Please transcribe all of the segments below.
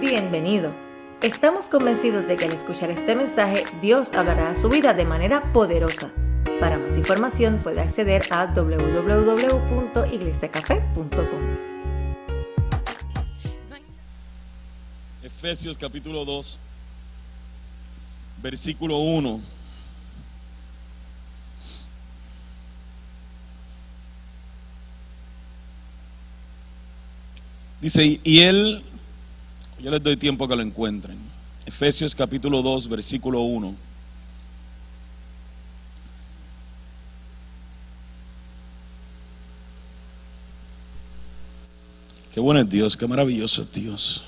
Bienvenido. Estamos convencidos de que al escuchar este mensaje Dios hablará a su vida de manera poderosa. Para más información puede acceder a www.iglesiacafe.com. Efesios capítulo 2, versículo 1. Dice, y él, yo les doy tiempo que lo encuentren. Efesios capítulo 2, versículo 1. Qué bueno es Dios, qué maravilloso es Dios.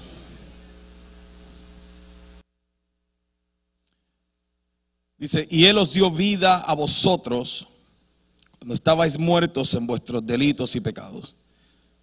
Dice, y Él os dio vida a vosotros cuando estabais muertos en vuestros delitos y pecados,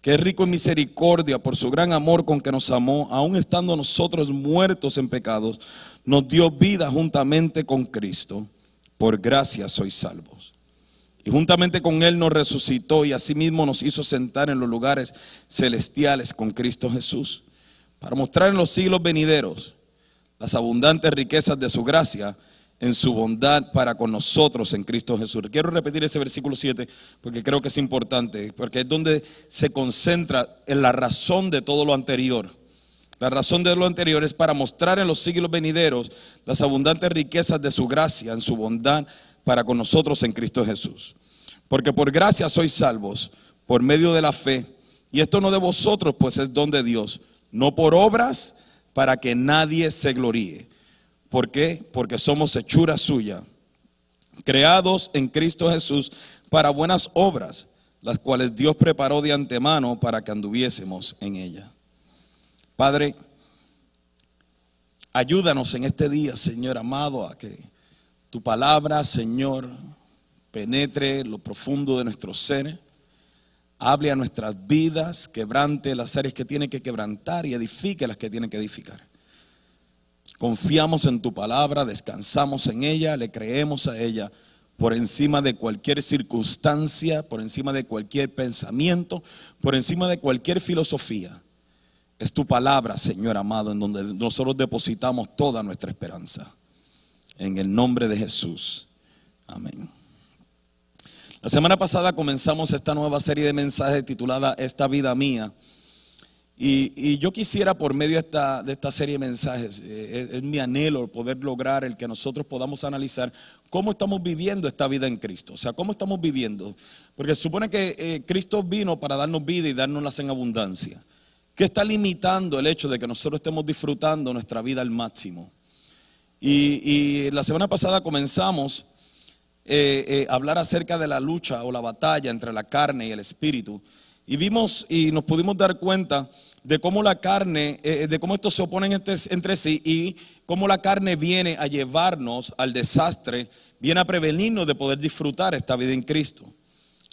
que es rico en misericordia por su gran amor con que nos amó, aun estando nosotros muertos en pecados, nos dio vida juntamente con Cristo. Por gracia sois salvos. Y juntamente con Él nos resucitó y asimismo nos hizo sentar en los lugares celestiales con Cristo Jesús, para mostrar en los siglos venideros las abundantes riquezas de su gracia en su bondad para con nosotros en Cristo Jesús. Quiero repetir ese versículo 7 porque creo que es importante, porque es donde se concentra en la razón de todo lo anterior. La razón de lo anterior es para mostrar en los siglos venideros las abundantes riquezas de su gracia en su bondad para con nosotros en Cristo Jesús. Porque por gracia sois salvos por medio de la fe. Y esto no de vosotros, pues es don de Dios, no por obras para que nadie se gloríe. ¿Por qué? Porque somos hechura suya, creados en Cristo Jesús para buenas obras, las cuales Dios preparó de antemano para que anduviésemos en ella. Padre, ayúdanos en este día, Señor amado, a que tu palabra, Señor, penetre lo profundo de nuestro ser, hable a nuestras vidas, quebrante las áreas que tiene que quebrantar y edifique las que tiene que edificar. Confiamos en tu palabra, descansamos en ella, le creemos a ella por encima de cualquier circunstancia, por encima de cualquier pensamiento, por encima de cualquier filosofía. Es tu palabra, Señor amado, en donde nosotros depositamos toda nuestra esperanza. En el nombre de Jesús. Amén. La semana pasada comenzamos esta nueva serie de mensajes titulada Esta vida mía. Y, yo quisiera por medio de esta, de esta serie de mensajes, eh, es, mi anhelo poder lograr el que nosotros podamos analizar cómo estamos viviendo esta vida en Cristo. O sea, cómo estamos viviendo. Porque se supone que eh, Cristo vino para darnos vida y darnoslas en abundancia. ¿Qué está limitando el hecho de que nosotros estemos disfrutando nuestra vida al máximo? Y, la semana pasada comenzamos eh, a hablar acerca de la lucha o la batalla entre la carne y el espíritu. Y vimos y nos pudimos dar cuenta de cómo la carne, eh, de cómo estos se oponen entre, sí y cómo la carne viene a llevarnos al desastre, viene a prevenirnos de poder disfrutar esta vida en Cristo.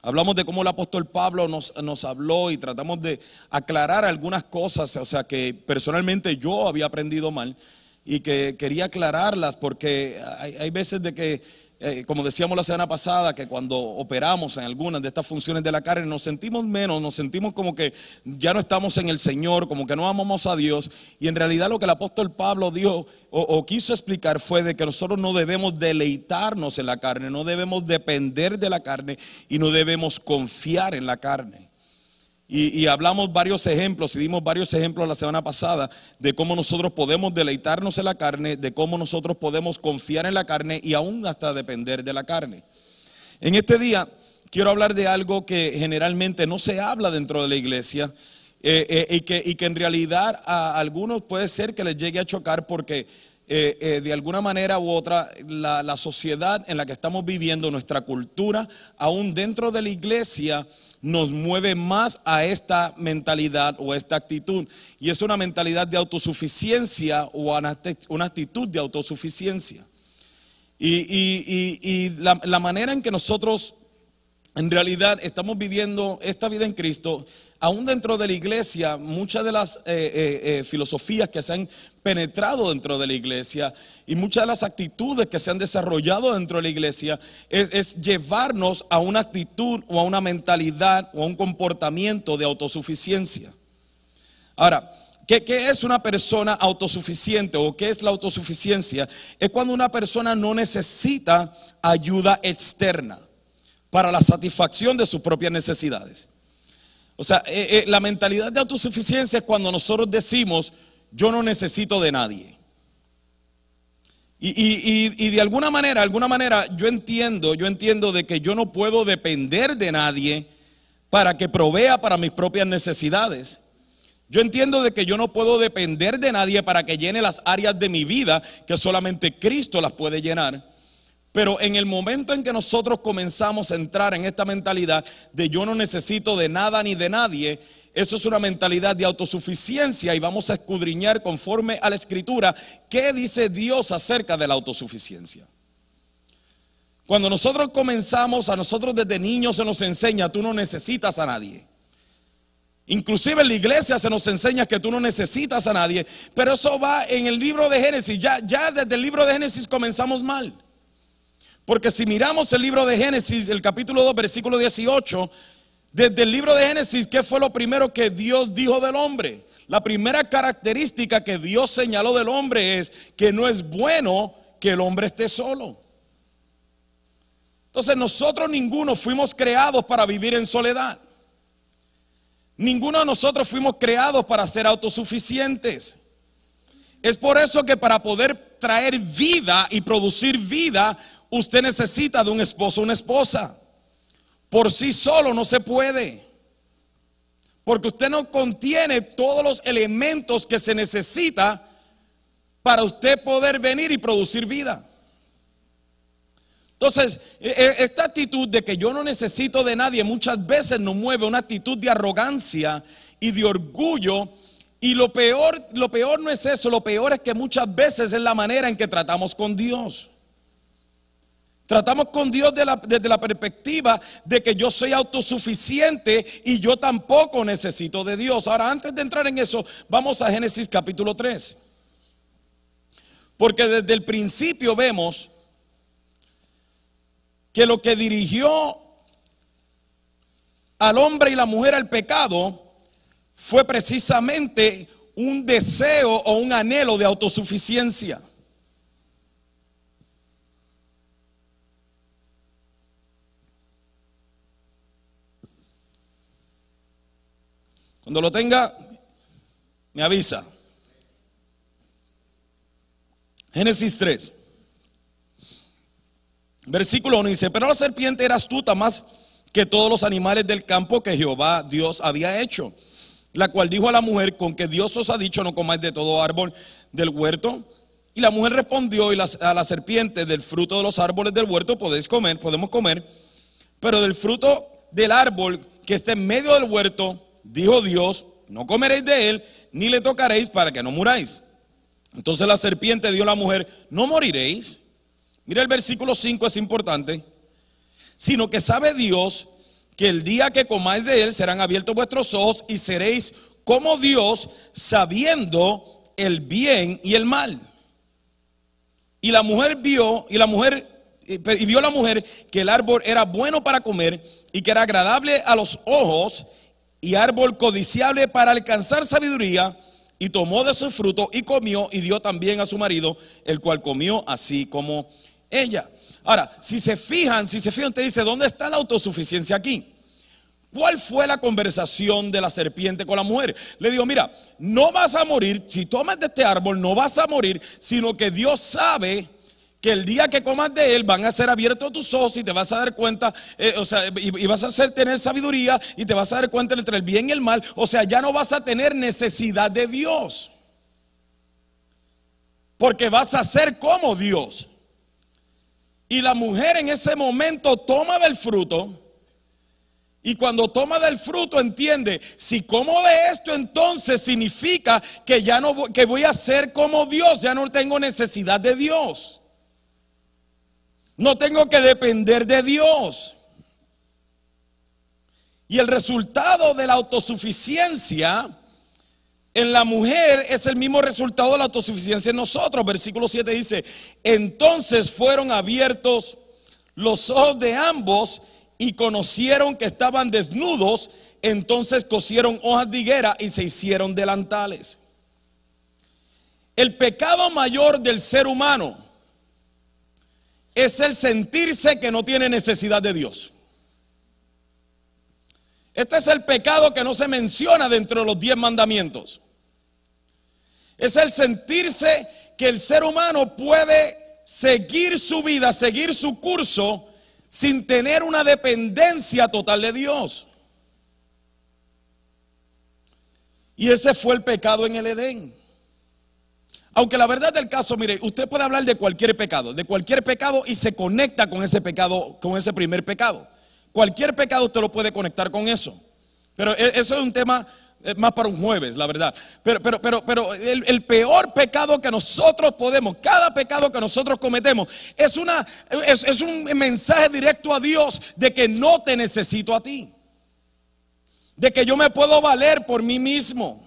Hablamos de cómo el apóstol Pablo nos, nos, habló y tratamos de aclarar algunas cosas, o sea, que personalmente yo había aprendido mal y que quería aclararlas porque hay, hay veces de que eh, como decíamos la semana pasada, que cuando operamos en algunas de estas funciones de la carne nos sentimos menos, nos sentimos como que ya no estamos en el Señor, como que no amamos a Dios. Y en realidad lo que el apóstol Pablo dijo o, o quiso explicar fue de que nosotros no debemos deleitarnos en la carne, no debemos depender de la carne y no debemos confiar en la carne. Y, hablamos varios ejemplos y dimos varios ejemplos la semana pasada de cómo nosotros podemos deleitarnos en la carne, de cómo nosotros podemos confiar en la carne y aún hasta depender de la carne. En este día quiero hablar de algo que generalmente no se habla dentro de la iglesia eh, eh, y, que, y, que, en realidad a algunos puede ser que les llegue a chocar porque eh, de alguna manera u otra la, la sociedad en la que estamos viviendo, nuestra cultura, aún dentro de la iglesia, nos mueve más a esta mentalidad o esta actitud. Y es una mentalidad de autosuficiencia o una actitud de autosuficiencia. Y, la, la manera en que nosotros en realidad estamos viviendo esta vida en Cristo, aún dentro de la iglesia, muchas de las eh, eh, eh, filosofías que se han penetrado dentro de la iglesia y muchas de las actitudes que se han desarrollado dentro de la iglesia es, llevarnos a una actitud o a una mentalidad o a un comportamiento de autosuficiencia. Ahora, ¿Qué, ¿Qué, es una persona autosuficiente o qué es la autosuficiencia? Es cuando una persona no necesita ayuda externa para la satisfacción de sus propias necesidades. O sea, eh, eh, la mentalidad de autosuficiencia es cuando nosotros decimos, yo no necesito de nadie. Y, de alguna manera, alguna manera, yo entiendo, yo entiendo de que yo no puedo depender de nadie para que provea para mis propias necesidades. Yo entiendo de que yo no puedo depender de nadie para que llene las áreas de mi vida que solamente Cristo las puede llenar. Pero en el momento en que nosotros comenzamos a entrar en esta mentalidad de yo no necesito de nada ni de nadie, eso es una mentalidad de autosuficiencia y vamos a escudriñar conforme a la escritura qué dice Dios acerca de la autosuficiencia. Cuando nosotros comenzamos, a nosotros desde niños se nos enseña, tú no necesitas a nadie. Inclusive en la iglesia se nos enseña que tú no necesitas a nadie, pero eso va en el libro de Génesis, ya, ya desde el libro de Génesis comenzamos mal. Porque si miramos el libro de Génesis, el capítulo 2, versículo 18, desde el libro de Génesis, ¿qué fue lo primero que Dios dijo del hombre? La primera característica que Dios señaló del hombre es que no es bueno que el hombre esté solo. Entonces nosotros ninguno fuimos creados para vivir en soledad. Ninguno de nosotros fuimos creados para ser autosuficientes. Es por eso que para poder traer vida y producir vida, usted necesita de un esposo una esposa. Por sí solo no se puede. Porque usted no contiene todos los elementos que se necesita para usted poder venir y producir vida. Entonces, e, e, esta actitud de que yo no necesito de nadie muchas veces nos mueve una actitud de arrogancia y de orgullo. Y lo peor, lo peor no es eso, lo peor es que muchas veces es la manera en que tratamos con Dios. Tratamos con Dios desde la perspectiva de que yo soy autosuficiente y yo tampoco necesito de Dios. Ahora, antes de entrar en eso, vamos a Génesis capítulo 3. Porque desde el principio vemos que lo que dirigió al hombre y la mujer al pecado fue precisamente un deseo o un anhelo de autosuficiencia. Cuando lo tenga, me avisa. Génesis 3. Versículo 1 dice, pero la serpiente era astuta más que todos los animales del campo que Jehová Dios había hecho. La cual dijo a la mujer, con que Dios os ha dicho, no comáis de todo árbol del huerto. Y la mujer respondió y a la serpiente, del fruto de los árboles del huerto podéis comer, podemos comer, pero del fruto del árbol que está en medio del huerto, dijo Dios, no comeréis de él, ni le tocaréis para que no muráis. Entonces la serpiente dio a la mujer, no moriréis. Mira el versículo 5 es importante. Sino que sabe Dios que el día que comáis de él serán abiertos vuestros ojos y seréis como Dios sabiendo el bien y el mal. Y la mujer vio, y la mujer, y vio la mujer que el árbol era bueno para comer y que era agradable a los ojos y árbol codiciable para alcanzar sabiduría, y tomó de su fruto y comió y dio también a su marido, el cual comió así como ella. Ahora, si se fijan, si se fijan, te dice, ¿dónde está la autosuficiencia aquí? ¿Cuál fue la conversación de la serpiente con la mujer? Le digo, mira, no vas a morir, si tomas de este árbol no vas a morir, sino que Dios sabe que el día que comas de él van a ser abiertos tus ojos y te vas a dar cuenta, eh, o sea, y, vas a hacer tener sabiduría y te vas a dar cuenta entre el bien y el mal, o sea, ya no vas a tener necesidad de Dios. Porque vas a ser como Dios. Y la mujer en ese momento toma del fruto. Y cuando toma del fruto entiende, si como de esto entonces significa que ya no que voy a ser como Dios, ya no tengo necesidad de Dios. No tengo que depender de Dios. Y el resultado de la autosuficiencia en la mujer es el mismo resultado de la autosuficiencia en nosotros. Versículo 7 dice, entonces fueron abiertos los ojos de ambos y conocieron que estaban desnudos, entonces cosieron hojas de higuera y se hicieron delantales. El pecado mayor del ser humano es el sentirse que no tiene necesidad de Dios. Este es el pecado que no se menciona dentro de los diez mandamientos. Es el sentirse que el ser humano puede seguir su vida, seguir su curso sin tener una dependencia total de Dios. Y ese fue el pecado en el Edén. Aunque la verdad del caso, mire, usted puede hablar de cualquier pecado, de cualquier pecado y se conecta con ese pecado, con ese primer pecado. Cualquier pecado usted lo puede conectar con eso. Pero e, eso es un tema eh, más para un jueves, la verdad. Pero, pero, pero, pero el, peor pecado que nosotros podemos, cada pecado que nosotros cometemos, es, una, es, es un mensaje directo a Dios de que no te necesito a ti. De que yo me puedo valer por mí mismo.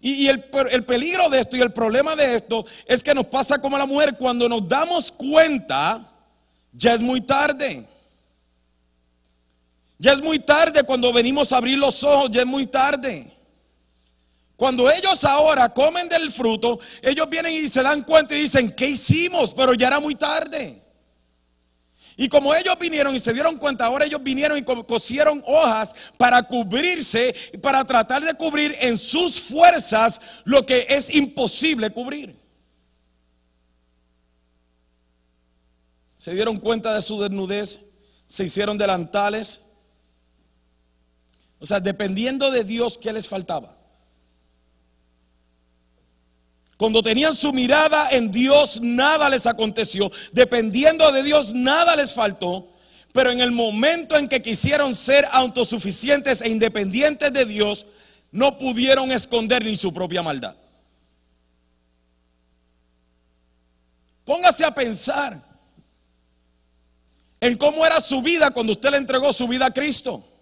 Y, el, el, peligro de esto y el problema de esto es que nos pasa como a la mujer, cuando nos damos cuenta, ya es muy tarde. Ya es muy tarde cuando venimos a abrir los ojos, ya es muy tarde. Cuando ellos ahora comen del fruto, ellos vienen y se dan cuenta y dicen, ¿qué hicimos? Pero ya era muy tarde. Y como ellos vinieron y se dieron cuenta, ahora ellos vinieron y cosieron hojas para cubrirse, para tratar de cubrir en sus fuerzas lo que es imposible cubrir. Se dieron cuenta de su desnudez, se hicieron delantales. O sea, dependiendo de Dios, ¿qué les faltaba? Cuando tenían su mirada en Dios, nada les aconteció. Dependiendo de Dios, nada les faltó. Pero en el momento en que quisieron ser autosuficientes e independientes de Dios, no pudieron esconder ni su propia maldad. Póngase a pensar en cómo era su vida cuando usted le entregó su vida a Cristo.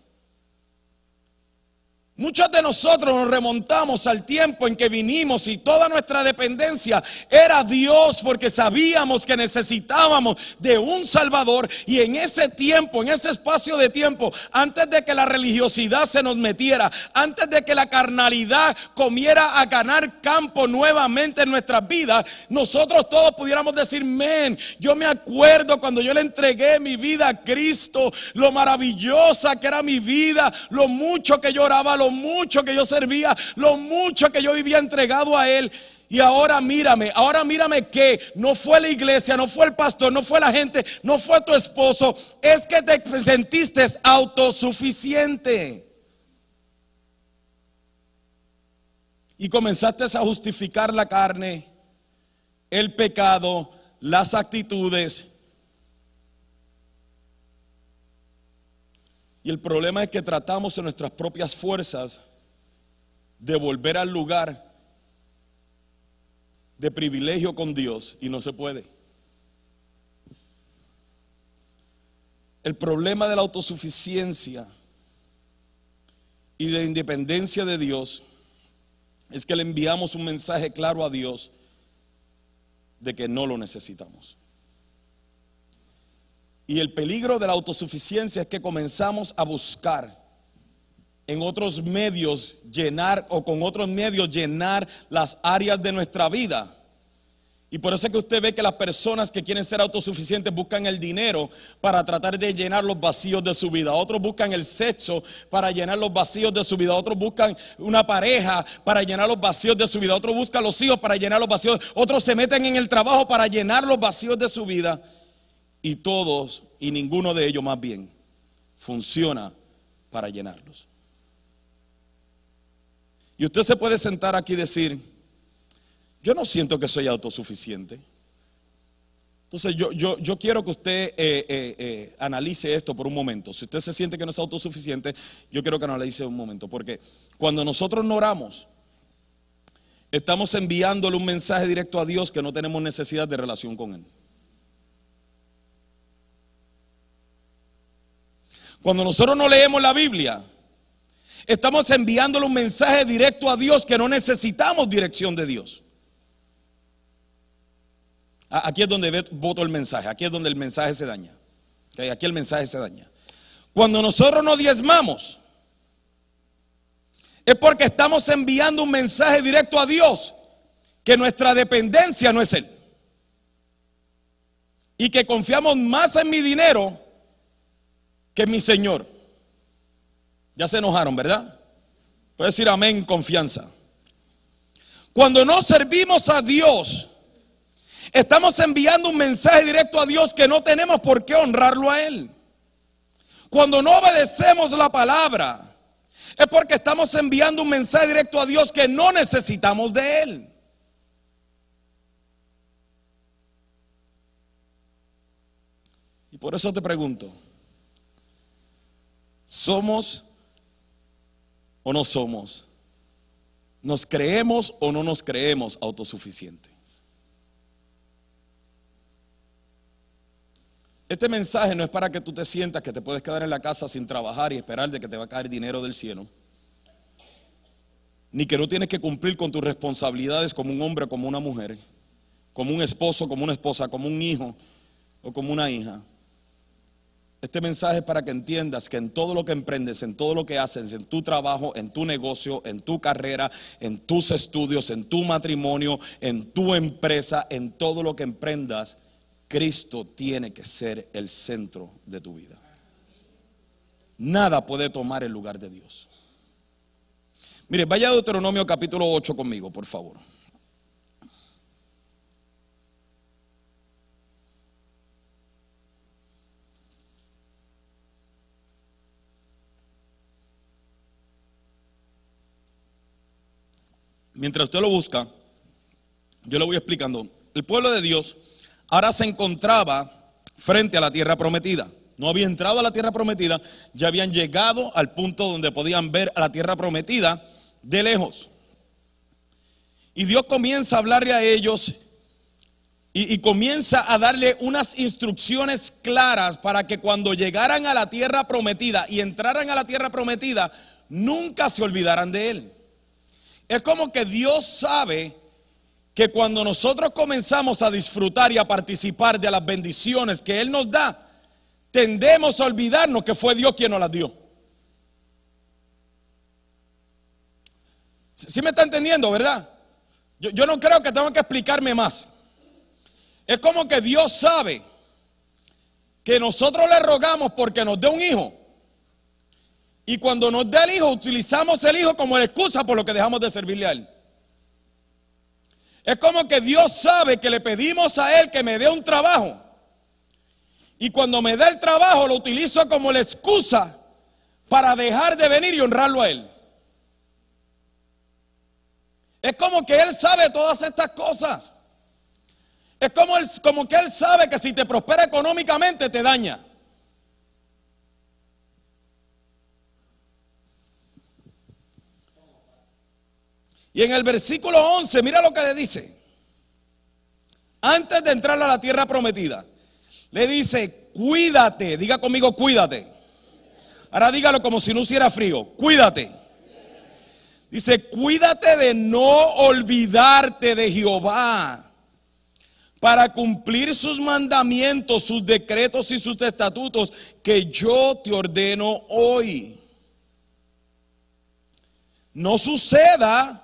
Muchos de nosotros nos remontamos al tiempo en que vinimos y toda nuestra dependencia era Dios porque sabíamos que necesitábamos de un Salvador. Y en ese tiempo, en ese espacio de tiempo, antes de que la religiosidad se nos metiera, antes de que la carnalidad comiera a ganar campo nuevamente en nuestras vidas, nosotros todos pudiéramos decir, men, yo me acuerdo cuando yo le entregué mi vida a Cristo, lo maravillosa que era mi vida, lo mucho que lloraba, lo mucho que yo servía, lo mucho que yo vivía entregado a Él. Y ahora mírame, ahora mírame que no fue la iglesia, no fue el pastor, no fue la gente, no fue tu esposo, es que te sentiste autosuficiente. Y comenzaste a justificar la carne, el pecado, las actitudes Y el problema es que tratamos en nuestras propias fuerzas de volver al lugar de privilegio con Dios y no se puede. El problema de la autosuficiencia y de la independencia de Dios es que le enviamos un mensaje claro a Dios de que no lo necesitamos. Y el peligro de la autosuficiencia es que comenzamos a buscar en otros medios llenar o con otros medios llenar las áreas de nuestra vida. Y por eso es que usted ve que las personas que quieren ser autosuficientes buscan el dinero para tratar de llenar los vacíos de su vida. Otros buscan el sexo para llenar los vacíos de su vida. Otros buscan una pareja para llenar los vacíos de su vida. Otros buscan los hijos para llenar los vacíos. Otros se meten en el trabajo para llenar los vacíos de su vida y todos y ninguno de ellos más bien funciona para llenarlos. Y usted se puede sentar aquí y decir, yo no siento que soy autosuficiente. Entonces yo, yo, yo quiero que usted eh, eh, eh, analice esto por un momento. Si usted se siente que no es autosuficiente, yo quiero que analice un momento. Porque cuando nosotros no oramos, estamos enviándole un mensaje directo a Dios que no tenemos necesidad de relación con Él. Cuando nosotros no leemos la Biblia, estamos enviándole un mensaje directo a Dios que no necesitamos dirección de Dios. Aquí es donde voto el mensaje, aquí es donde el mensaje se daña. Aquí el mensaje se daña. Cuando nosotros nos diezmamos, es porque estamos enviando un mensaje directo a Dios, que nuestra dependencia no es Él. Y que confiamos más en mi dinero que mi Señor. Ya se enojaron, ¿verdad? Puede decir amén, confianza. Cuando no servimos a Dios, estamos enviando un mensaje directo a Dios que no tenemos por qué honrarlo a Él. Cuando no obedecemos la palabra, es porque estamos enviando un mensaje directo a Dios que no necesitamos de Él. Y por eso te pregunto, ¿somos o no somos? ¿Nos creemos o no nos creemos autosuficientes? Este mensaje no es para que tú te sientas que te puedes quedar en la casa sin trabajar y esperar de que te va a caer dinero del cielo. Ni que no tienes que cumplir con tus responsabilidades como un hombre, como una mujer, como un esposo, como una esposa, como un hijo o como una hija. Este mensaje es para que entiendas que en todo lo que emprendes, en todo lo que haces, en tu trabajo, en tu negocio, en tu carrera, en tus estudios, en tu matrimonio, en tu empresa, en todo lo que emprendas, Cristo tiene que ser el centro de tu vida. Nada puede tomar el lugar de Dios. Mire, vaya a Deuteronomio capítulo 8 conmigo, por favor. Mientras usted lo busca, yo le voy explicando. El pueblo de Dios ahora se encontraba frente a la tierra prometida. No había entrado a la tierra prometida, ya habían llegado al punto donde podían ver a la tierra prometida de lejos. Y Dios comienza a hablarle a ellos y, y, comienza a darle unas instrucciones claras para que cuando llegaran a la tierra prometida y entraran a la tierra prometida, nunca se olvidaran de Él. Es como que Dios sabe que cuando nosotros comenzamos a disfrutar y a participar de las bendiciones que Él nos da, tendemos a olvidarnos que fue Dios quien nos las dio. ¿Sí me está entendiendo, verdad? Yo, yo no creo que tenga que explicarme más. Es como que Dios sabe que nosotros le rogamos porque nos dé un hijo. Y cuando nos dé el hijo, utilizamos el hijo como excusa por lo que dejamos de servirle a Él. Es como que Dios sabe que le pedimos a Él que me dé un trabajo. Y cuando me da el trabajo lo utilizo como la excusa para dejar de venir y honrarlo a Él. Es como que Él sabe todas estas cosas. Es como, como que Él sabe que si te prospera económicamente te daña. Y en el versículo 11, mira lo que le dice. Antes de entrar a la tierra prometida, le dice, cuídate, diga conmigo, cuídate. Ahora dígalo como si no hiciera frío, cuídate. Dice, cuídate de no olvidarte de Jehová para cumplir sus mandamientos, sus decretos y sus estatutos que yo te ordeno hoy. No suceda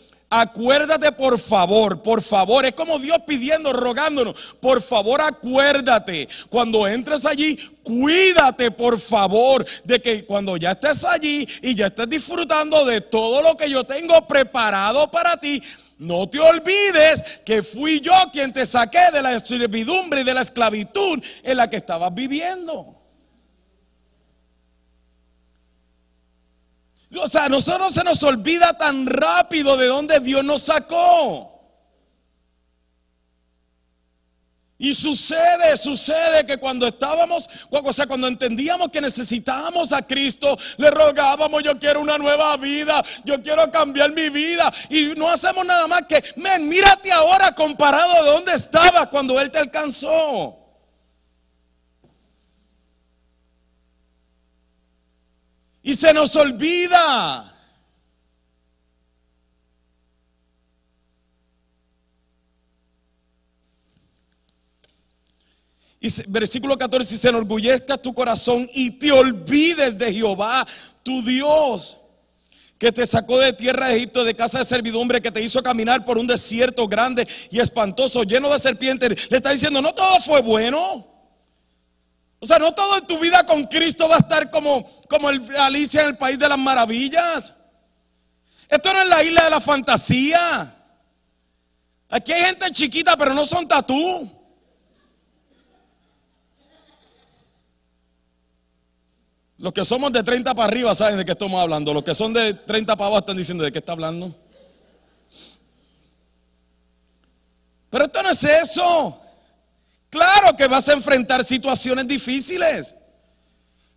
Acuérdate por favor, por favor. Es como Dios pidiendo, rogándonos. Por favor, acuérdate. Cuando entres allí, cuídate por favor de que cuando ya estés allí y ya estés disfrutando de todo lo que yo tengo preparado para ti, no te olvides que fui yo quien te saqué de la servidumbre y de la esclavitud en la que estabas viviendo. O sea, a nosotros se nos olvida tan rápido de dónde Dios nos sacó. Y sucede, sucede que cuando estábamos, o sea, cuando entendíamos que necesitábamos a Cristo, le rogábamos, yo quiero una nueva vida, yo quiero cambiar mi vida. Y no hacemos nada más que, men, mírate ahora comparado de dónde estabas cuando Él te alcanzó. Y se nos olvida. Y versículo 14, si se enorgullezca tu corazón y te olvides de Jehová, tu Dios, que te sacó de tierra de Egipto, de casa de servidumbre, que te hizo caminar por un desierto grande y espantoso, lleno de serpientes. Le está diciendo, no todo fue bueno. O sea, no todo en tu vida con Cristo va a estar como, como el, Alicia en el país de las maravillas. Esto no es la isla de la fantasía. Aquí hay gente chiquita, pero no son tatú. Los que somos de 30 para arriba saben de qué estamos hablando. Los que son de 30 para abajo están diciendo de qué está hablando. Pero esto no es eso. Claro que vas a enfrentar situaciones difíciles.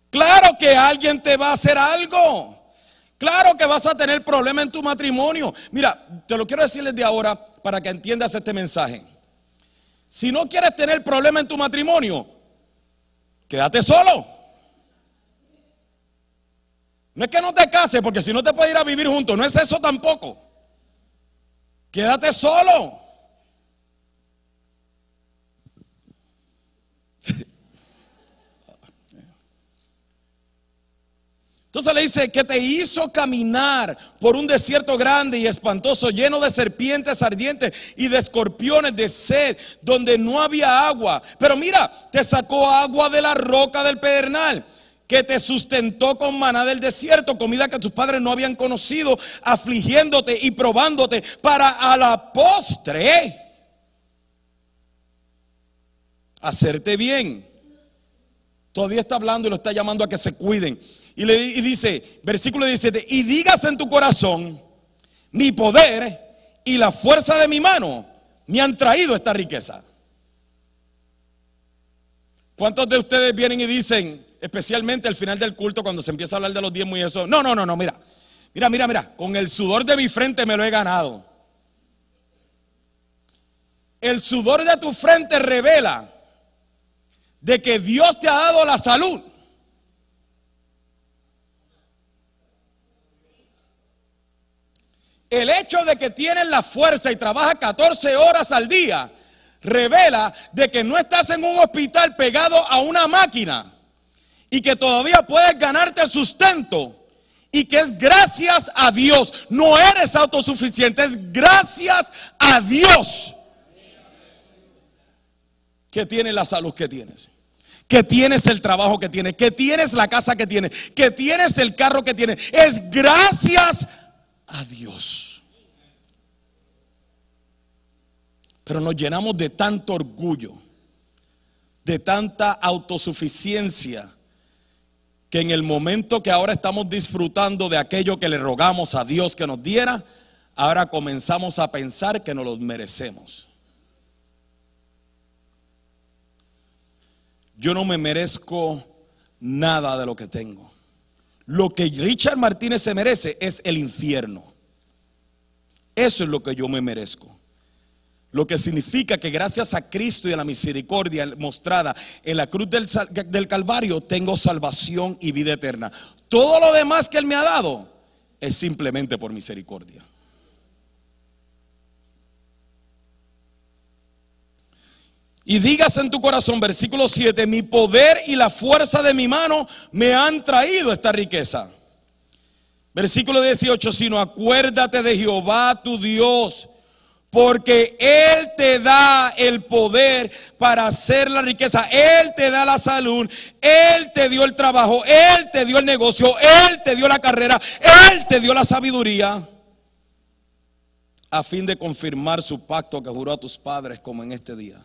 Claro que alguien te va a hacer algo. Claro que vas a tener problemas en tu matrimonio. Mira, te lo quiero decir desde ahora para que entiendas este mensaje. Si no quieres tener problemas en tu matrimonio, quédate solo. No es que no te cases, porque si no te puedes ir a vivir juntos, no es eso tampoco. Quédate solo. Entonces le dice que te hizo caminar por un desierto grande y espantoso, lleno de serpientes ardientes y de escorpiones de sed, donde no había agua. Pero mira, te sacó agua de la roca del pedernal que te sustentó con maná del desierto, comida que tus padres no habían conocido, afligiéndote y probándote para a la postre hacerte bien. Todavía está hablando y lo está llamando a que se cuiden. Y le dice, versículo 17, y digas en tu corazón, mi poder y la fuerza de mi mano me han traído esta riqueza. ¿Cuántos de ustedes vienen y dicen, especialmente al final del culto, cuando se empieza a hablar de los diezmos y eso. No, no, no, no, mira. Mira, mira, mira. Con el sudor de mi frente me lo he ganado. El sudor de tu frente revela de que Dios te ha dado la salud. El hecho de que tienes la fuerza y trabajas 14 horas al día revela de que no estás en un hospital pegado a una máquina y que todavía puedes ganarte sustento y que es gracias a Dios. No eres autosuficiente, es gracias a Dios que tienes la salud que tienes. Que tienes el trabajo que tienes, que tienes la casa que tienes, que tienes el carro que tienes. Es gracias a Dios. Pero nos llenamos de tanto orgullo, de tanta autosuficiencia, que en el momento que ahora estamos disfrutando de aquello que le rogamos a Dios que nos diera, ahora comenzamos a pensar que nos lo merecemos. Yo no me merezco nada de lo que tengo. Lo que Richard Martínez se merece es el infierno. Eso es lo que yo me merezco. Lo que significa que gracias a Cristo y a la misericordia mostrada en la cruz del, Calvario tengo salvación y vida eterna. Todo lo demás que Él me ha dado es simplemente por misericordia. Y digas en tu corazón, versículo 7, mi poder y la fuerza de mi mano me han traído esta riqueza. Versículo 18, sino acuérdate de Jehová tu Dios porque Él te da el poder para hacer la riqueza. Él te da la salud. Él te dio el trabajo. Él te dio el negocio. Él te dio la carrera. Él te dio la sabiduría. A fin de confirmar su pacto que juró a tus padres como en este día.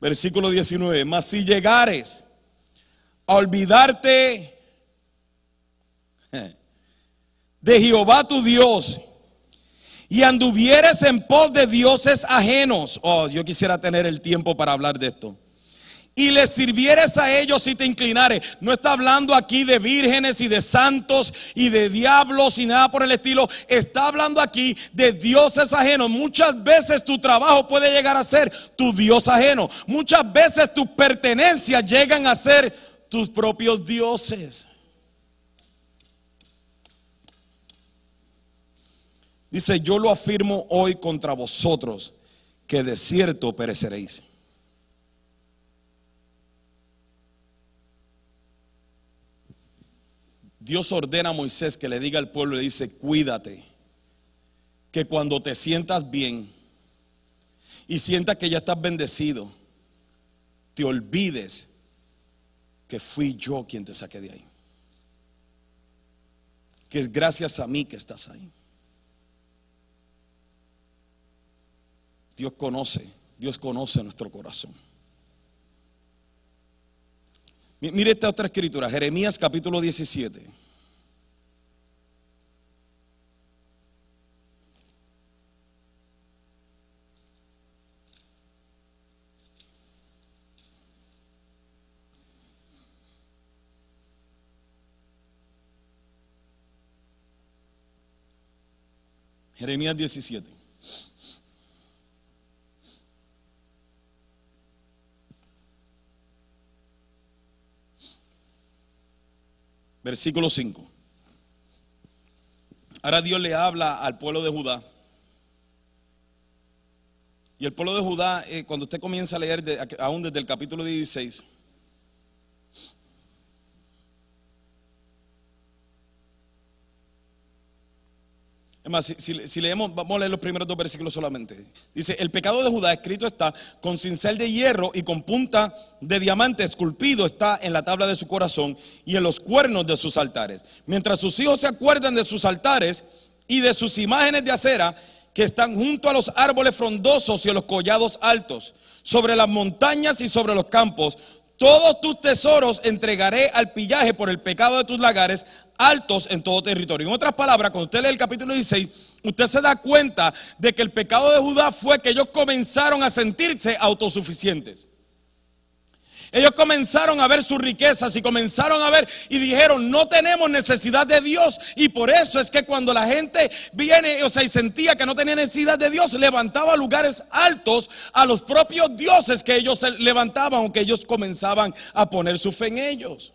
Versículo 19. Mas si llegares a olvidarte de Jehová tu Dios y anduvieres en pos de dioses ajenos. Oh, yo quisiera tener el tiempo para hablar de esto. Y les sirvieres a ellos y te inclinares. No está hablando aquí de vírgenes y de santos y de diablos y nada por el estilo. Está hablando aquí de dioses ajenos. Muchas veces tu trabajo puede llegar a ser tu dios ajeno. Muchas veces tus pertenencias llegan a ser tus propios dioses. Dice, yo lo afirmo hoy contra vosotros, que de cierto pereceréis. Dios ordena a Moisés que le diga al pueblo, le dice, cuídate, que cuando te sientas bien y sientas que ya estás bendecido, te olvides que fui yo quien te saqué de ahí. Que es gracias a mí que estás ahí. Dios conoce, Dios conoce nuestro corazón. Mire esta otra escritura, Jeremías capítulo 17. Jeremías 17. Versículo 5. Ahora Dios le habla al pueblo de Judá. Y el pueblo de Judá, eh, cuando usted comienza a leer, aún desde el capítulo 16, si, leemos, vamos a leer los primeros dos versículos solamente. Dice, el pecado de Judá escrito está con cincel de hierro y con punta de diamante esculpido está en la tabla de su corazón y en los cuernos de sus altares. Mientras sus hijos se acuerdan de sus altares y de sus imágenes de acera que están junto a los árboles frondosos y a los collados altos, sobre las montañas y sobre los campos, todos tus tesoros entregaré al pillaje por el pecado de tus lagares altos en todo territorio. En otras palabras, cuando usted lee el capítulo 16, usted se da cuenta de que el pecado de Judá fue que ellos comenzaron a sentirse autosuficientes. Ellos comenzaron a ver sus riquezas y comenzaron a ver y dijeron, no tenemos necesidad de Dios. Y por eso es que cuando la gente viene, o sea, y sentía que no tenía necesidad de Dios, levantaba lugares altos a los propios dioses que ellos levantaban o que ellos comenzaban a poner su fe en ellos.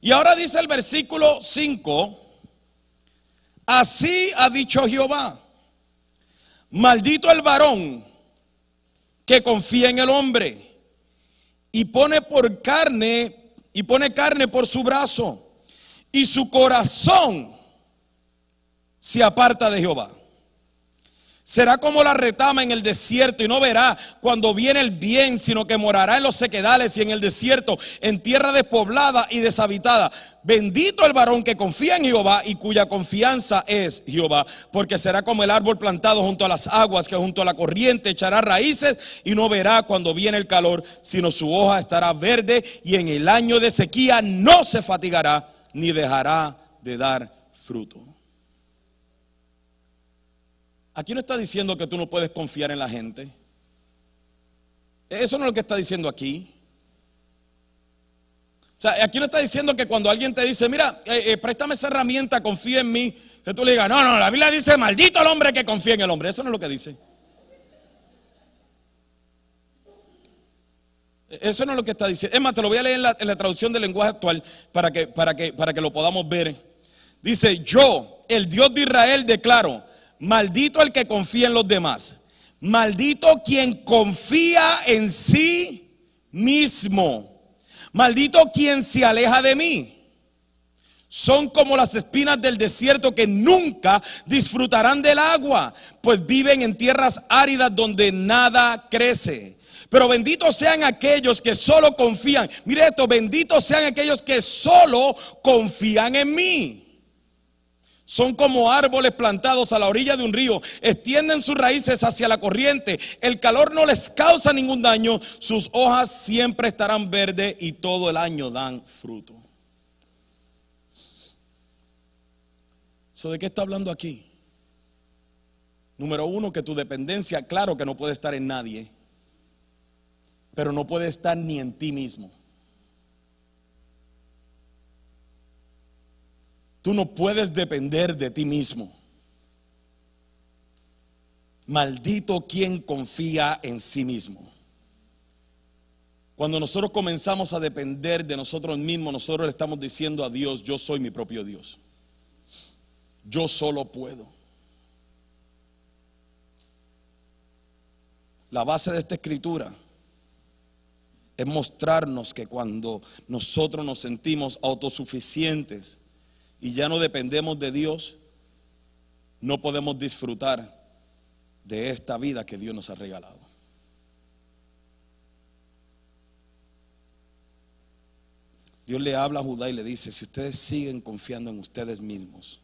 Y ahora dice el versículo 5, así ha dicho Jehová, maldito el varón que confía en el hombre y pone por carne y pone carne por su brazo y su corazón se aparta de Jehová. Será como la retama en el desierto y no verá cuando viene el bien, sino que morará en los sequedales y en el desierto, en tierra despoblada y deshabitada. Bendito el varón que confía en Jehová y cuya confianza es Jehová, porque será como el árbol plantado junto a las aguas, que junto a la corriente echará raíces y no verá cuando viene el calor, sino su hoja estará verde y en el año de sequía no se fatigará ni dejará de dar fruto. Aquí no está diciendo que tú no puedes confiar en la gente. Eso no es lo que está diciendo aquí. O sea, aquí no está diciendo que cuando alguien te dice, mira, eh, eh, préstame esa herramienta, confía en mí, que tú le digas, no, no, la Biblia dice, maldito el hombre que confía en el hombre. Eso no es lo que dice. Eso no es lo que está diciendo. Es más, te lo voy a leer en la, la traducción del lenguaje actual para que, para, que, para que lo podamos ver. Dice, yo, el Dios de Israel, declaro, Maldito el que confía en los demás. Maldito quien confía en sí mismo. Maldito quien se aleja de mí. Son como las espinas del desierto que nunca disfrutarán del agua, pues viven en tierras áridas donde nada crece. Pero benditos sean aquellos que solo confían. Mire esto, benditos sean aquellos que solo confían en mí. Son como árboles plantados a la orilla de un río, extienden sus raíces hacia la corriente, el calor no les causa ningún daño, sus hojas siempre estarán verdes y todo el año dan fruto. So, ¿De qué está hablando aquí? Número uno, que tu dependencia, claro que no puede estar en nadie, pero no puede estar ni en ti mismo. Tú no puedes depender de ti mismo. Maldito quien confía en sí mismo. Cuando nosotros comenzamos a depender de nosotros mismos, nosotros le estamos diciendo a Dios, yo soy mi propio Dios. Yo solo puedo. La base de esta escritura es mostrarnos que cuando nosotros nos sentimos autosuficientes y ya no dependemos de Dios, no podemos disfrutar de esta vida que Dios nos ha regalado. Dios le habla a Judá y le dice, si ustedes siguen confiando en ustedes mismos,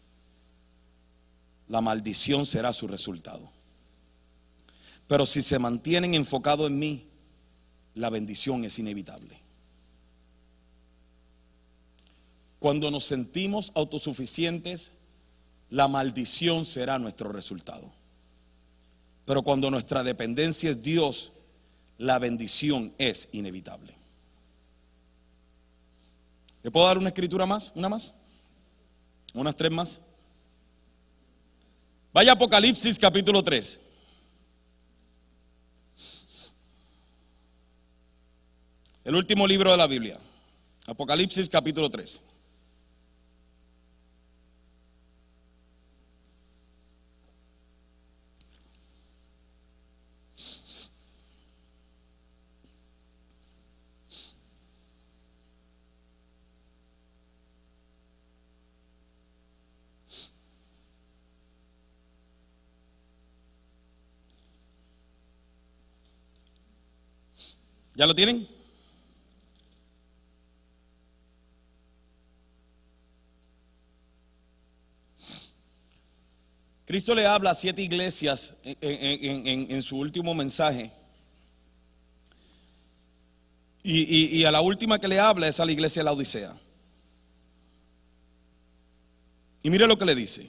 la maldición será su resultado. Pero si se mantienen enfocados en mí, la bendición es inevitable. Cuando nos sentimos autosuficientes, la maldición será nuestro resultado. Pero cuando nuestra dependencia es Dios, la bendición es inevitable. ¿Le puedo dar una escritura más? ¿Una más? ¿Unas tres más? Vaya Apocalipsis capítulo 3. El último libro de la Biblia. Apocalipsis capítulo 3. ¿Ya lo tienen? Cristo le habla a siete iglesias en, su último mensaje. Y, y, a la última que le habla es a la iglesia de la Odisea. Y mire lo que le dice.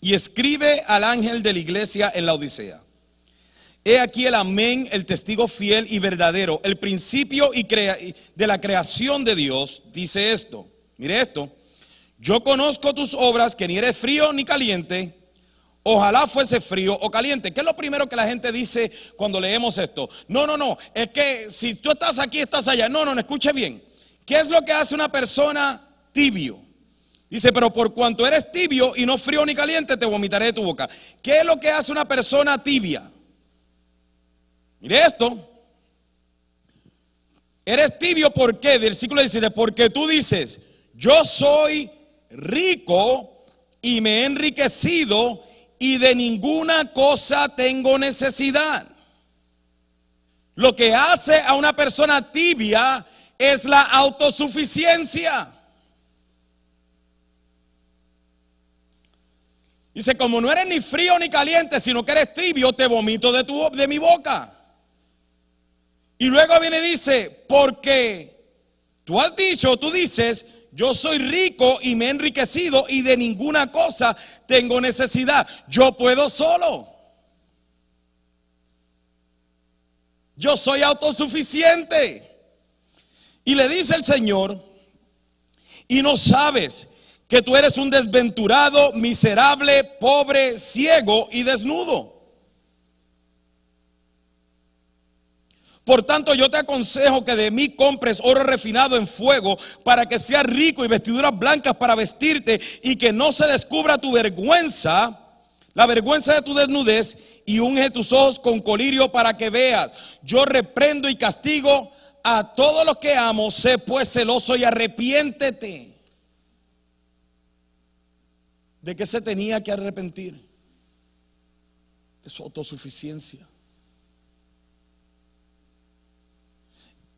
Y escribe al ángel de la iglesia en la Odisea. He aquí el amén, el testigo fiel y verdadero, el principio y de la creación de Dios, dice esto. Mire esto. Yo conozco tus obras, que ni eres frío ni caliente. Ojalá fuese frío o caliente. ¿Qué es lo primero que la gente dice cuando leemos esto? No, no, no. Es que si tú estás aquí, estás allá. No, no, no, escuche bien. ¿Qué es lo que hace una persona tibio? Dice, pero por cuanto eres tibio y no frío ni caliente, te vomitaré de tu boca. ¿Qué es lo que hace una persona tibia? Mire esto. Eres tibio, ¿por qué? Versículo 17, porque tú dices, yo soy rico y me he enriquecido y de ninguna cosa tengo necesidad. Lo que hace a una persona tibia es la autosuficiencia. Dice, como no eres ni frío ni caliente, sino que eres tibio, te vomito de, tu, de mi boca. Y luego viene y dice, porque tú has dicho, tú dices, yo soy rico y me he enriquecido y de ninguna cosa tengo necesidad. Yo puedo solo. Yo soy autosuficiente. Y le dice el Señor, y no sabes que tú eres un desventurado, miserable, pobre, ciego y desnudo. Por tanto, yo te aconsejo que de mí compres oro refinado en fuego para que seas rico y vestiduras blancas para vestirte y que no se descubra tu vergüenza, la vergüenza de tu desnudez y unge tus ojos con colirio para que veas. Yo reprendo y castigo a todos los que amo, sé pues celoso y arrepiéntete. ¿De qué se tenía que arrepentir? De su autosuficiencia.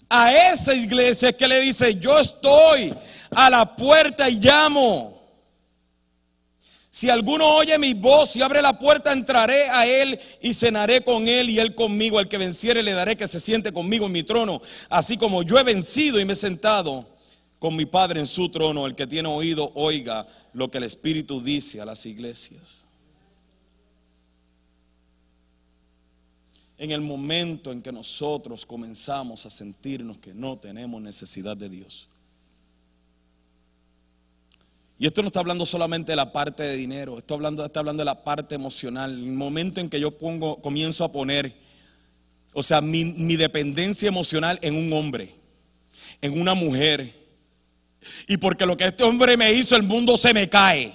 A esa iglesia que le dice, yo estoy a la puerta y llamo. Si alguno oye mi voz y abre la puerta, entraré a él y cenaré con él y él conmigo. Al que venciere le daré que se siente conmigo en mi trono, así como yo he vencido y me he sentado con mi Padre en su trono. El que tiene oído, oiga lo que el Espíritu dice a las iglesias. En el momento en que nosotros comenzamos a sentirnos que no tenemos necesidad de Dios. Y esto no está hablando solamente de la parte de dinero, esto hablando, está hablando de la parte emocional. El momento en que yo pongo, comienzo a poner, o sea, mi, mi dependencia emocional en un hombre, en una mujer, y porque lo que este hombre me hizo, el mundo se me cae.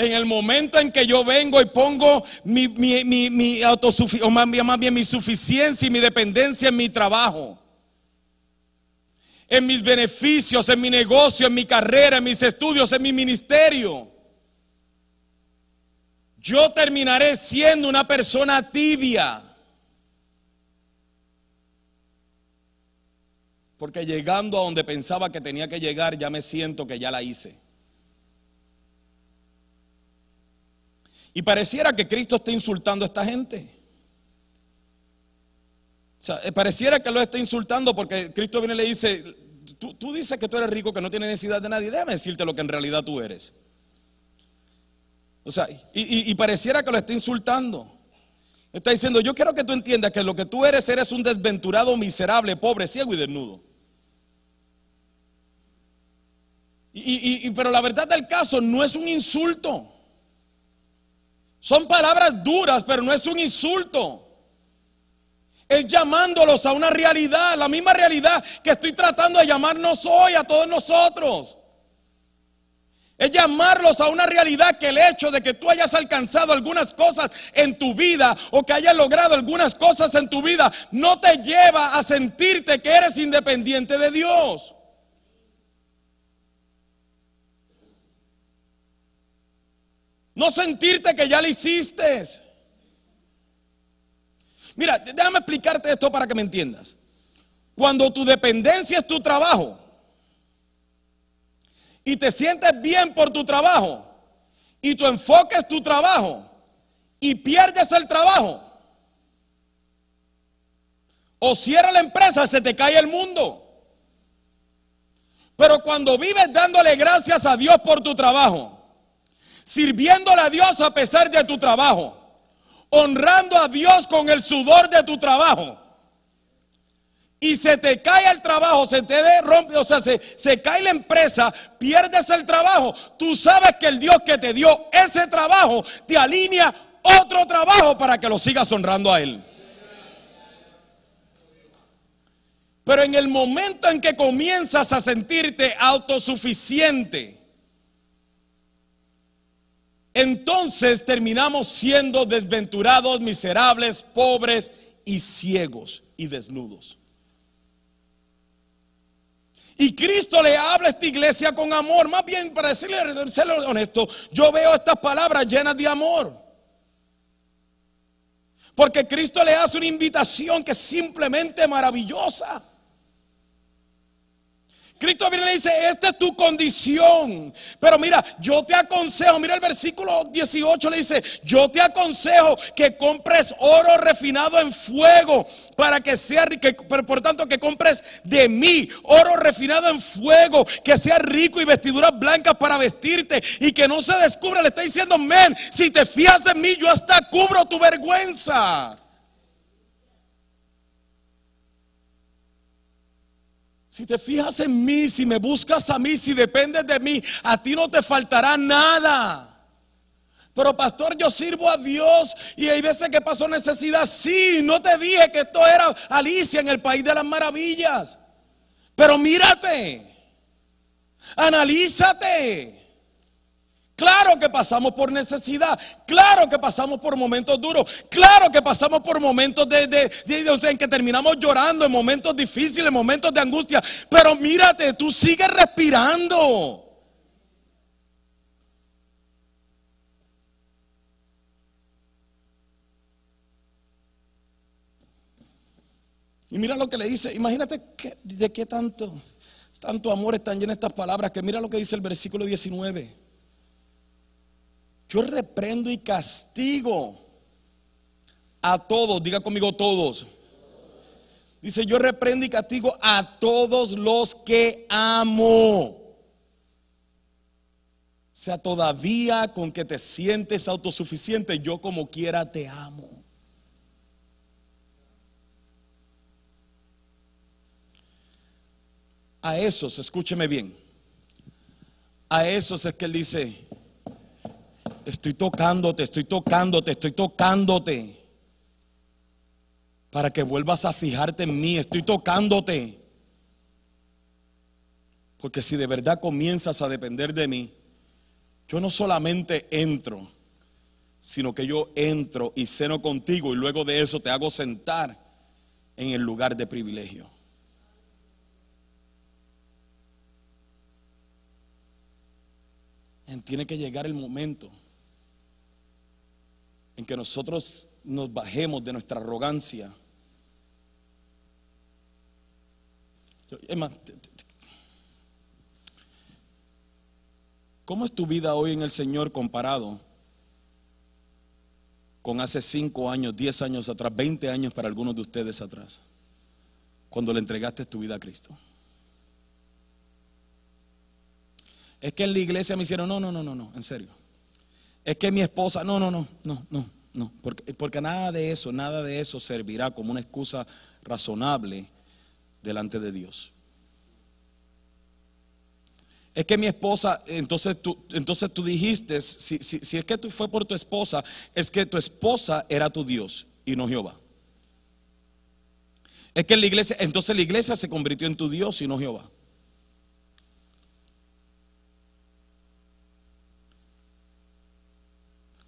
En el momento en que yo vengo y pongo mi, mi, mi, mi o más bien mi suficiencia y mi dependencia en mi trabajo, en mis beneficios, en mi negocio, en mi carrera, en mis estudios, en mi ministerio, yo terminaré siendo una persona tibia. Porque llegando a donde pensaba que tenía que llegar, ya me siento que ya la hice. Y pareciera que Cristo está insultando a esta gente. O sea, eh, pareciera que lo está insultando porque Cristo viene y le dice, tú, dices que tú eres rico, que no tienes necesidad de nadie, déjame decirte lo que en realidad tú eres. O sea, y, y pareciera que lo está insultando. Está diciendo, yo quiero que tú entiendas que lo que tú eres, eres un desventurado, miserable, pobre, ciego y desnudo. Y, pero la verdad del caso no es un insulto. Son palabras duras, pero no es un insulto. Es llamándolos a una realidad, la misma realidad que estoy tratando de llamarnos hoy a todos nosotros. Es llamarlos a una realidad que el hecho de que tú hayas alcanzado algunas cosas en tu vida o que hayas logrado algunas cosas en tu vida no te lleva a sentirte que eres independiente de Dios. No sentirte que ya lo hiciste. Mira, déjame explicarte esto para que me entiendas. Cuando tu dependencia es tu trabajo y te sientes bien por tu trabajo y tu enfoque es tu trabajo y pierdes el trabajo o cierra la empresa, se te cae el mundo. Pero cuando vives dándole gracias a Dios por tu trabajo, sirviéndole a Dios a pesar de tu trabajo, honrando a Dios con el sudor de tu trabajo. Y se te cae el trabajo, se te rompe, o sea, se, se cae la empresa, pierdes el trabajo. Tú sabes que el Dios que te dio ese trabajo te alinea otro trabajo para que lo sigas honrando a Él. Pero en el momento en que comienzas a sentirte autosuficiente, entonces terminamos siendo desventurados, miserables, pobres y ciegos y desnudos. Y Cristo le habla a esta iglesia con amor. Más bien, para decirle, serle honesto, yo veo estas palabras llenas de amor. Porque Cristo le hace una invitación que es simplemente maravillosa. Cristo viene y le dice, esta es tu condición. Pero mira, yo te aconsejo, mira el versículo 18 le dice, yo te aconsejo que compres oro refinado en fuego para que sea, rico, pero por tanto que compres de mí oro refinado en fuego, que sea rico y vestiduras blancas para vestirte y que no se descubra. Le está diciendo, men, si te fías en mí, yo hasta cubro tu vergüenza. Si te fijas en mí, si me buscas a mí, si dependes de mí, a ti no te faltará nada. Pero pastor, yo sirvo a Dios y hay veces que pasó necesidad. Sí, no te dije que esto era Alicia en el país de las maravillas. Pero mírate, analízate. Claro que pasamos por necesidad, claro que pasamos por momentos duros, claro que pasamos por momentos de, de, en que terminamos llorando, en momentos difíciles, en momentos de angustia, pero mírate, tú sigues respirando. Y mira lo que le dice, imagínate de qué tanto, tanto amor están llenas estas palabras, que mira lo que dice el versículo 19. Yo reprendo y castigo a todos, diga conmigo todos. Dice, yo reprendo y castigo a todos los que amo. Sea, todavía con que te sientes autosuficiente, yo como quiera te amo. A esos, escúcheme bien, a esos es que él dice, estoy tocándote, estoy tocándote, estoy tocándote para que vuelvas a fijarte en mí. Estoy tocándote. Porque si de verdad comienzas a depender de mí, yo no solamente entro, sino que yo entro y ceno contigo y luego de eso te hago sentar en el lugar de privilegio. Tiene que llegar el momento en que nosotros nos bajemos de nuestra arrogancia. ¿cómo es tu vida hoy en el Señor comparado con hace 5 años, 10 años atrás, 20 años para algunos de ustedes atrás, cuando le entregaste tu vida a Cristo? Es que en la iglesia me hicieron, no, no, no, no, no, en serio. Es que mi esposa, no, no, no, no, no, no, porque, porque nada de eso, nada de eso servirá como una excusa razonable delante de Dios. Es que mi esposa, entonces tú, entonces tú dijiste, si, si es que tú fue por tu esposa, es que tu esposa era tu Dios y no Jehová. Es que la iglesia, entonces la iglesia se convirtió en tu Dios y no Jehová.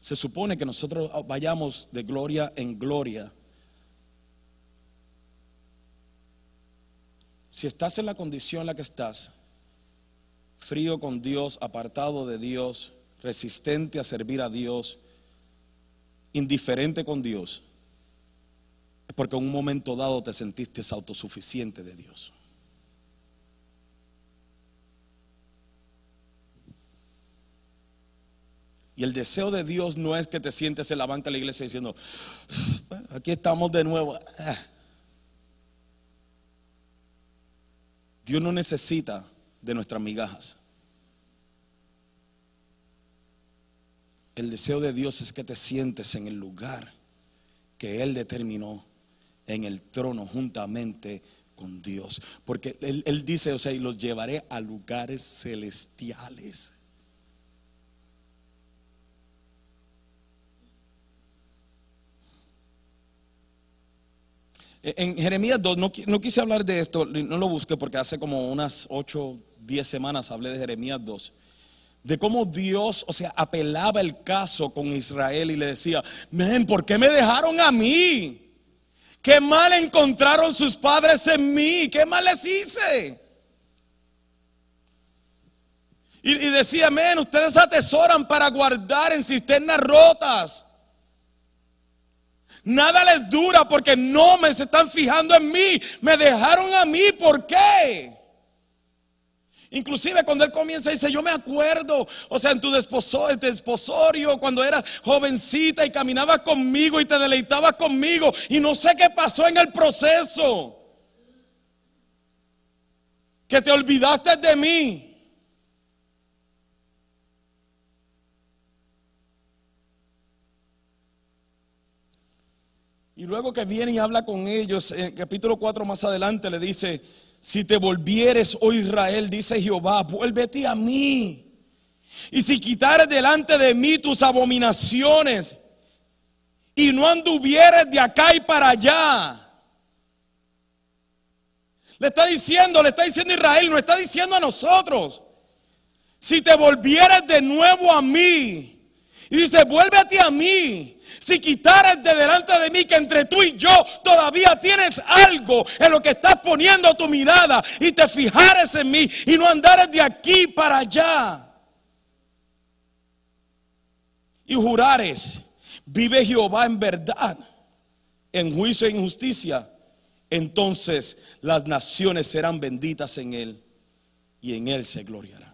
Se supone que nosotros vayamos de gloria en gloria. Si estás en la condición en la que estás, frío con Dios, apartado de Dios, resistente a servir a Dios, indiferente con Dios, es porque en un momento dado te sentiste autosuficiente de Dios. Y el deseo de Dios no es que te sientes en la banca de la iglesia diciendo, aquí estamos de nuevo. Ah. Dios no necesita de nuestras migajas. El deseo de Dios es que te sientes en el lugar que Él determinó, en el trono juntamente con Dios. Porque Él, él dice, o sea, y los llevaré a lugares celestiales. En Jeremías 2, no, quise hablar de esto, no lo busqué porque hace como unas 8, 10 semanas hablé de Jeremías 2. De cómo Dios, o sea, apelaba el caso con Israel y le decía, men, ¿por qué me dejaron a mí? ¿Qué mal encontraron sus padres en mí? ¿Qué mal les hice? Y, y decía, men, ustedes atesoran para guardar en cisternas rotas. Nada les dura porque no me se están fijando en mí. Me dejaron a mí. ¿Por qué? Inclusive cuando él comienza dice, yo me acuerdo, o sea, en tu desposorio, cuando eras jovencita y caminabas conmigo y te deleitabas conmigo y no sé qué pasó en el proceso. Que te olvidaste de mí. Y luego que viene y habla con ellos, en capítulo 4 más adelante le dice, si te volvieres, oh Israel, dice Jehová, vuélvete a mí. Y si quitares delante de mí tus abominaciones y no anduvieres de acá y para allá. Le está diciendo, le está diciendo Israel, no está diciendo a nosotros. Si te volvieres de nuevo a mí, y dice, vuélvete a mí si quitares de delante de mí que entre tú y yo todavía tienes algo en lo que estás poniendo tu mirada y te fijares en mí y no andares de aquí para allá. Y jurares, vive Jehová en verdad, en juicio e injusticia, entonces las naciones serán benditas en él y en él se gloriarán.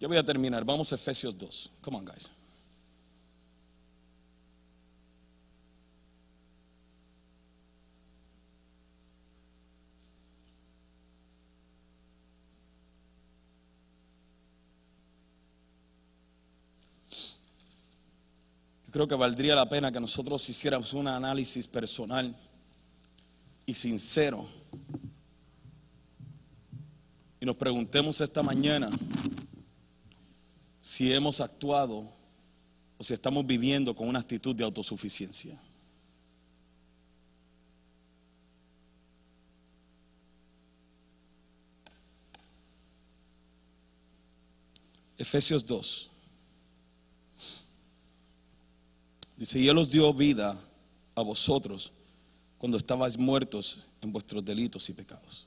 Yo voy a terminar. Vamos a Efesios 2. Come on, guys. Creo que valdría la pena que nosotros hiciéramos un análisis personal y sincero y nos preguntemos esta mañana si hemos actuado o si estamos viviendo con una actitud de autosuficiencia. Efesios 2. Dice, y Él os dio vida a vosotros cuando estabais muertos en vuestros delitos y pecados,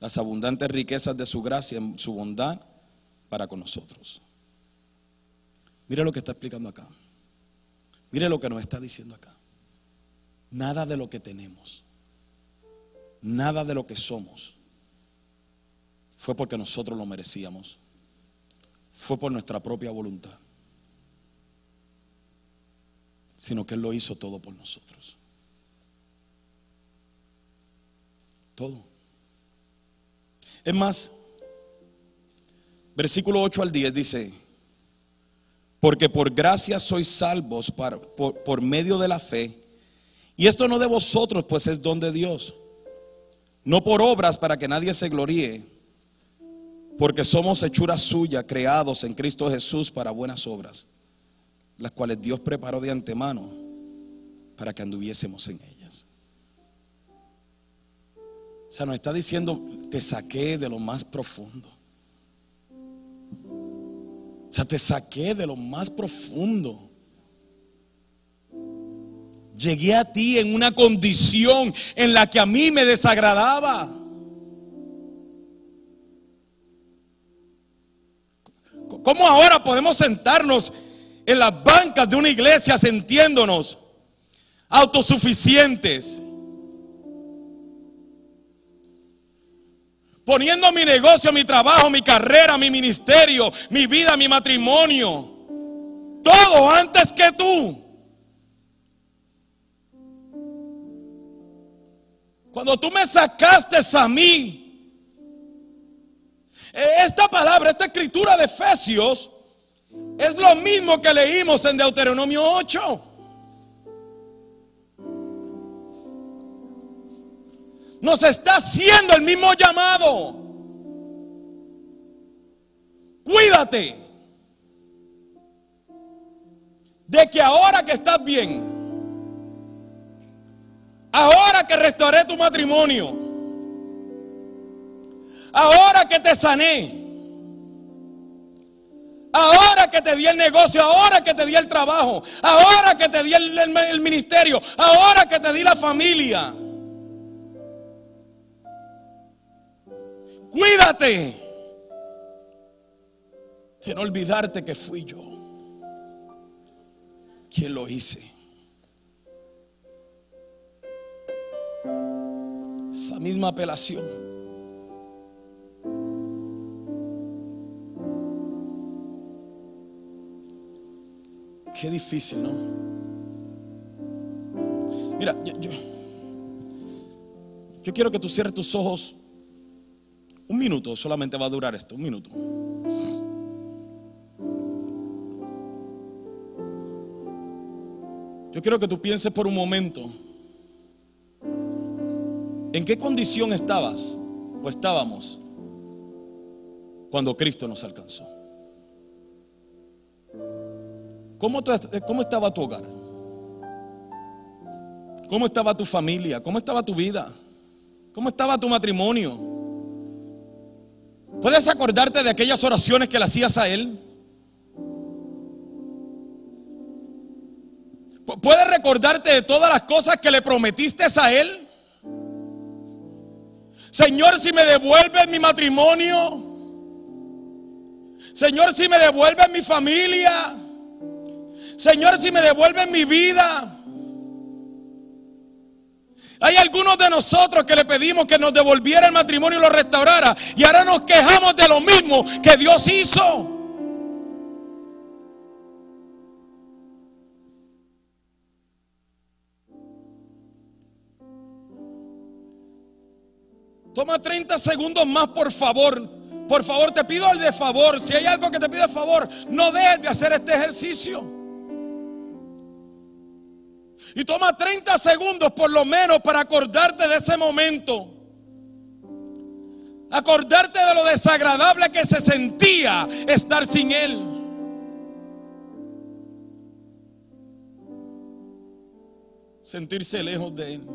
las abundantes riquezas de su gracia en su bondad para con nosotros. Mire lo que está explicando acá. Mire lo que nos está diciendo acá. Nada de lo que tenemos Nada de lo que somos fue porque nosotros lo merecíamos. Fue por nuestra propia voluntad. Sino que Él lo hizo todo por nosotros. Todo. Es más, versículo 8 al 10 dice, porque por gracia sois salvos por, medio de la fe. Y esto no de vosotros, pues es don de Dios no por obras para que nadie se gloríe, porque somos hechura suya, creados en Cristo Jesús para buenas obras, las cuales Dios preparó de antemano para que anduviésemos en ellas. O sea, nos está diciendo, te saqué de lo más profundo. O sea, te saqué de lo más profundo llegué a ti en una condición en la que a mí me desagradaba. ¿Cómo ahora podemos sentarnos en las bancas de una iglesia sintiéndonos autosuficientes? Poniendo mi negocio, mi trabajo, mi carrera, mi ministerio, mi vida, mi matrimonio. Todo antes que tú. Cuando tú me sacaste a mí, e, esta palabra, esta escritura de Efesios, es lo mismo que leímos en Deuteronomio 8. Nos está haciendo el mismo llamado. Cuídate de que ahora que estás bien, Ahora que restauré tu matrimonio. Ahora que te sané. Ahora que te di el negocio, ahora que te di el trabajo, ahora que te di el, ministerio, ahora que te di la familia. Cuídate de no olvidarte que fui yo quien lo hice. esa misma apelación. Qué difícil, ¿no? Mira, yo, yo, quiero que tú cierres tus ojos. Minuto solamente va a durar esto, un minuto. Yo quiero que tú pienses por un momento. ¿En qué condición estabas o estábamos cuando Cristo nos alcanzó? ¿Cómo, ¿Cómo estaba tu hogar? ¿Cómo estaba tu familia? ¿Cómo estaba tu vida? ¿Cómo estaba tu matrimonio? ¿Puedes acordarte de aquellas oraciones que le hacías a Él? ¿Puedes recordarte de todas las cosas que le prometiste a Él? Señor, si me devuelves mi matrimonio. Señor, si me devuelves mi familia. Señor, si me devuelves mi vida. Hay algunos de nosotros que le pedimos que nos devolviera el matrimonio y lo restaurara. Y ahora nos quejamos de lo mismo que Dios hizo. Toma 30 segundos más, por favor. Por favor, te pido el de favor. Si hay algo que te pide favor, no dejes de hacer este ejercicio. Y toma 30 segundos por lo menos para acordarte de ese momento. Acordarte de lo desagradable que se sentía estar sin Él. Sentirse lejos de Él.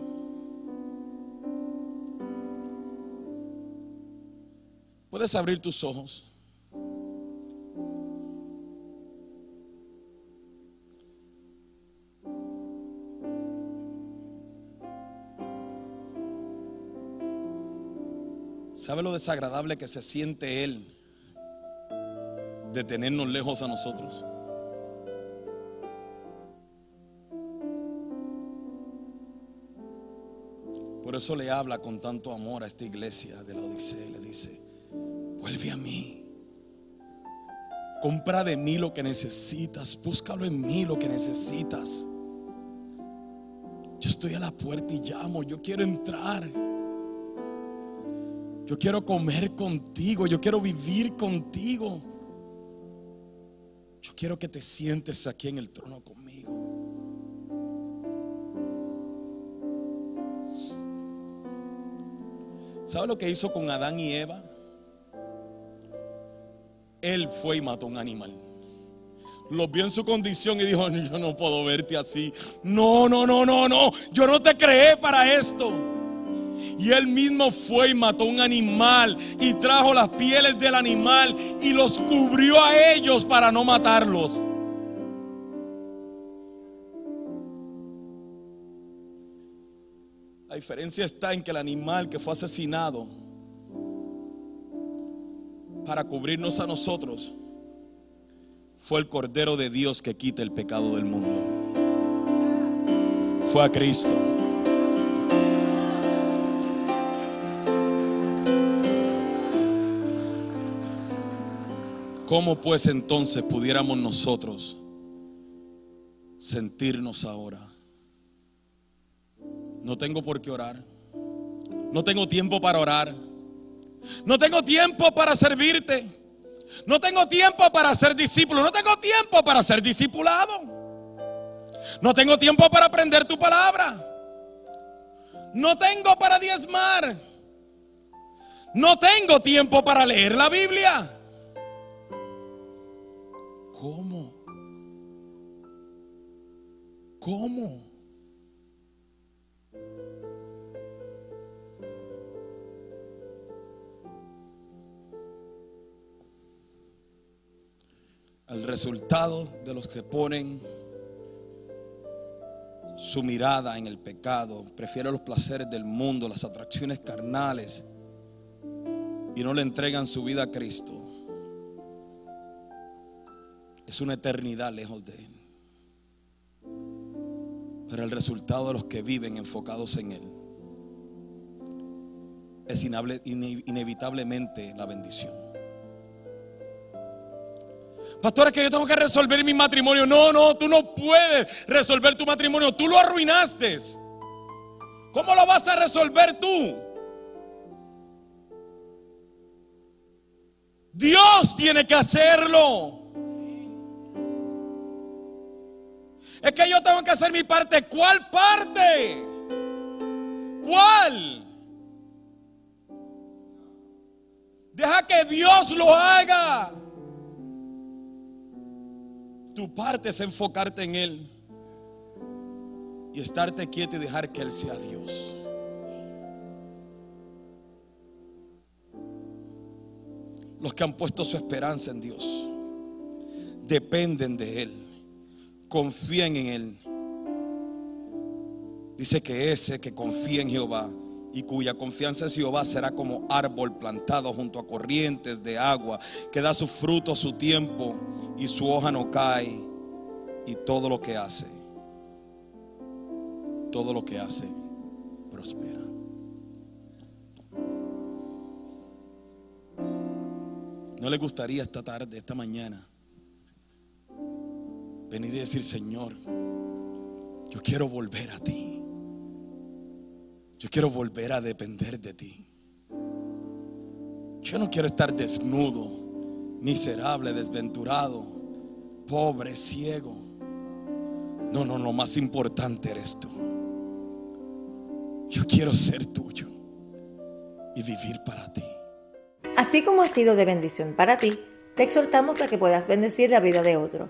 Puedes abrir tus ojos. ¿Sabe lo desagradable que se siente Él de tenernos lejos a nosotros? Por eso le habla con tanto amor a esta iglesia de la Odisea y le dice, Vuelve a mí. Compra de mí lo que necesitas. Búscalo en mí lo que necesitas. Yo estoy a la puerta y llamo. Yo quiero entrar. Yo quiero comer contigo. Yo quiero vivir contigo. Yo quiero que te sientes aquí en el trono conmigo. ¿Sabe lo que hizo con Adán y Eva? Él fue y mató un animal. Lo vio en su condición y dijo, yo no puedo verte así. No, no, no, no, no. Yo no te creé para esto. Y él mismo fue y mató un animal y trajo las pieles del animal y los cubrió a ellos para no matarlos. La diferencia está en que el animal que fue asesinado para cubrirnos a nosotros fue el Cordero de Dios que quita el pecado del mundo. Fue a Cristo. ¿Cómo pues entonces pudiéramos nosotros sentirnos ahora? No tengo por qué orar. No tengo tiempo para orar. No tengo tiempo para servirte. No tengo tiempo para ser discípulo. No tengo tiempo para ser discipulado. No tengo tiempo para aprender tu palabra. No tengo para diezmar. No tengo tiempo para leer la Biblia. ¿Cómo? ¿Cómo? el resultado de los que ponen su mirada en el pecado, prefieren los placeres del mundo, las atracciones carnales y no le entregan su vida a Cristo. Es una eternidad lejos de Él. Pero el resultado de los que viven enfocados en Él es inevitablemente la bendición. Pastor, es que yo tengo que resolver mi matrimonio. No, no, tú no puedes resolver tu matrimonio. Tú lo arruinaste. ¿Cómo lo vas a resolver tú? Dios tiene que hacerlo. Es que yo tengo que hacer mi parte. ¿Cuál parte? ¿Cuál? Deja que Dios lo haga. Tu parte es enfocarte en Él y estarte quieto y dejar que Él sea Dios. Los que han puesto su esperanza en Dios dependen de Él, confían en Él. Dice que ese que confía en Jehová y cuya confianza en Jehová será como árbol plantado junto a corrientes de agua, que da su fruto a su tiempo y su hoja no cae y todo lo que hace, todo lo que hace prospera. ¿No le gustaría esta tarde, esta mañana, venir y decir, Señor, yo quiero volver a ti? Yo quiero volver a depender de ti. Yo no quiero estar desnudo, miserable, desventurado, pobre, ciego. No, no, lo más importante eres tú. Yo quiero ser tuyo y vivir para ti. Así como ha sido de bendición para ti, te exhortamos a que puedas bendecir la vida de otro.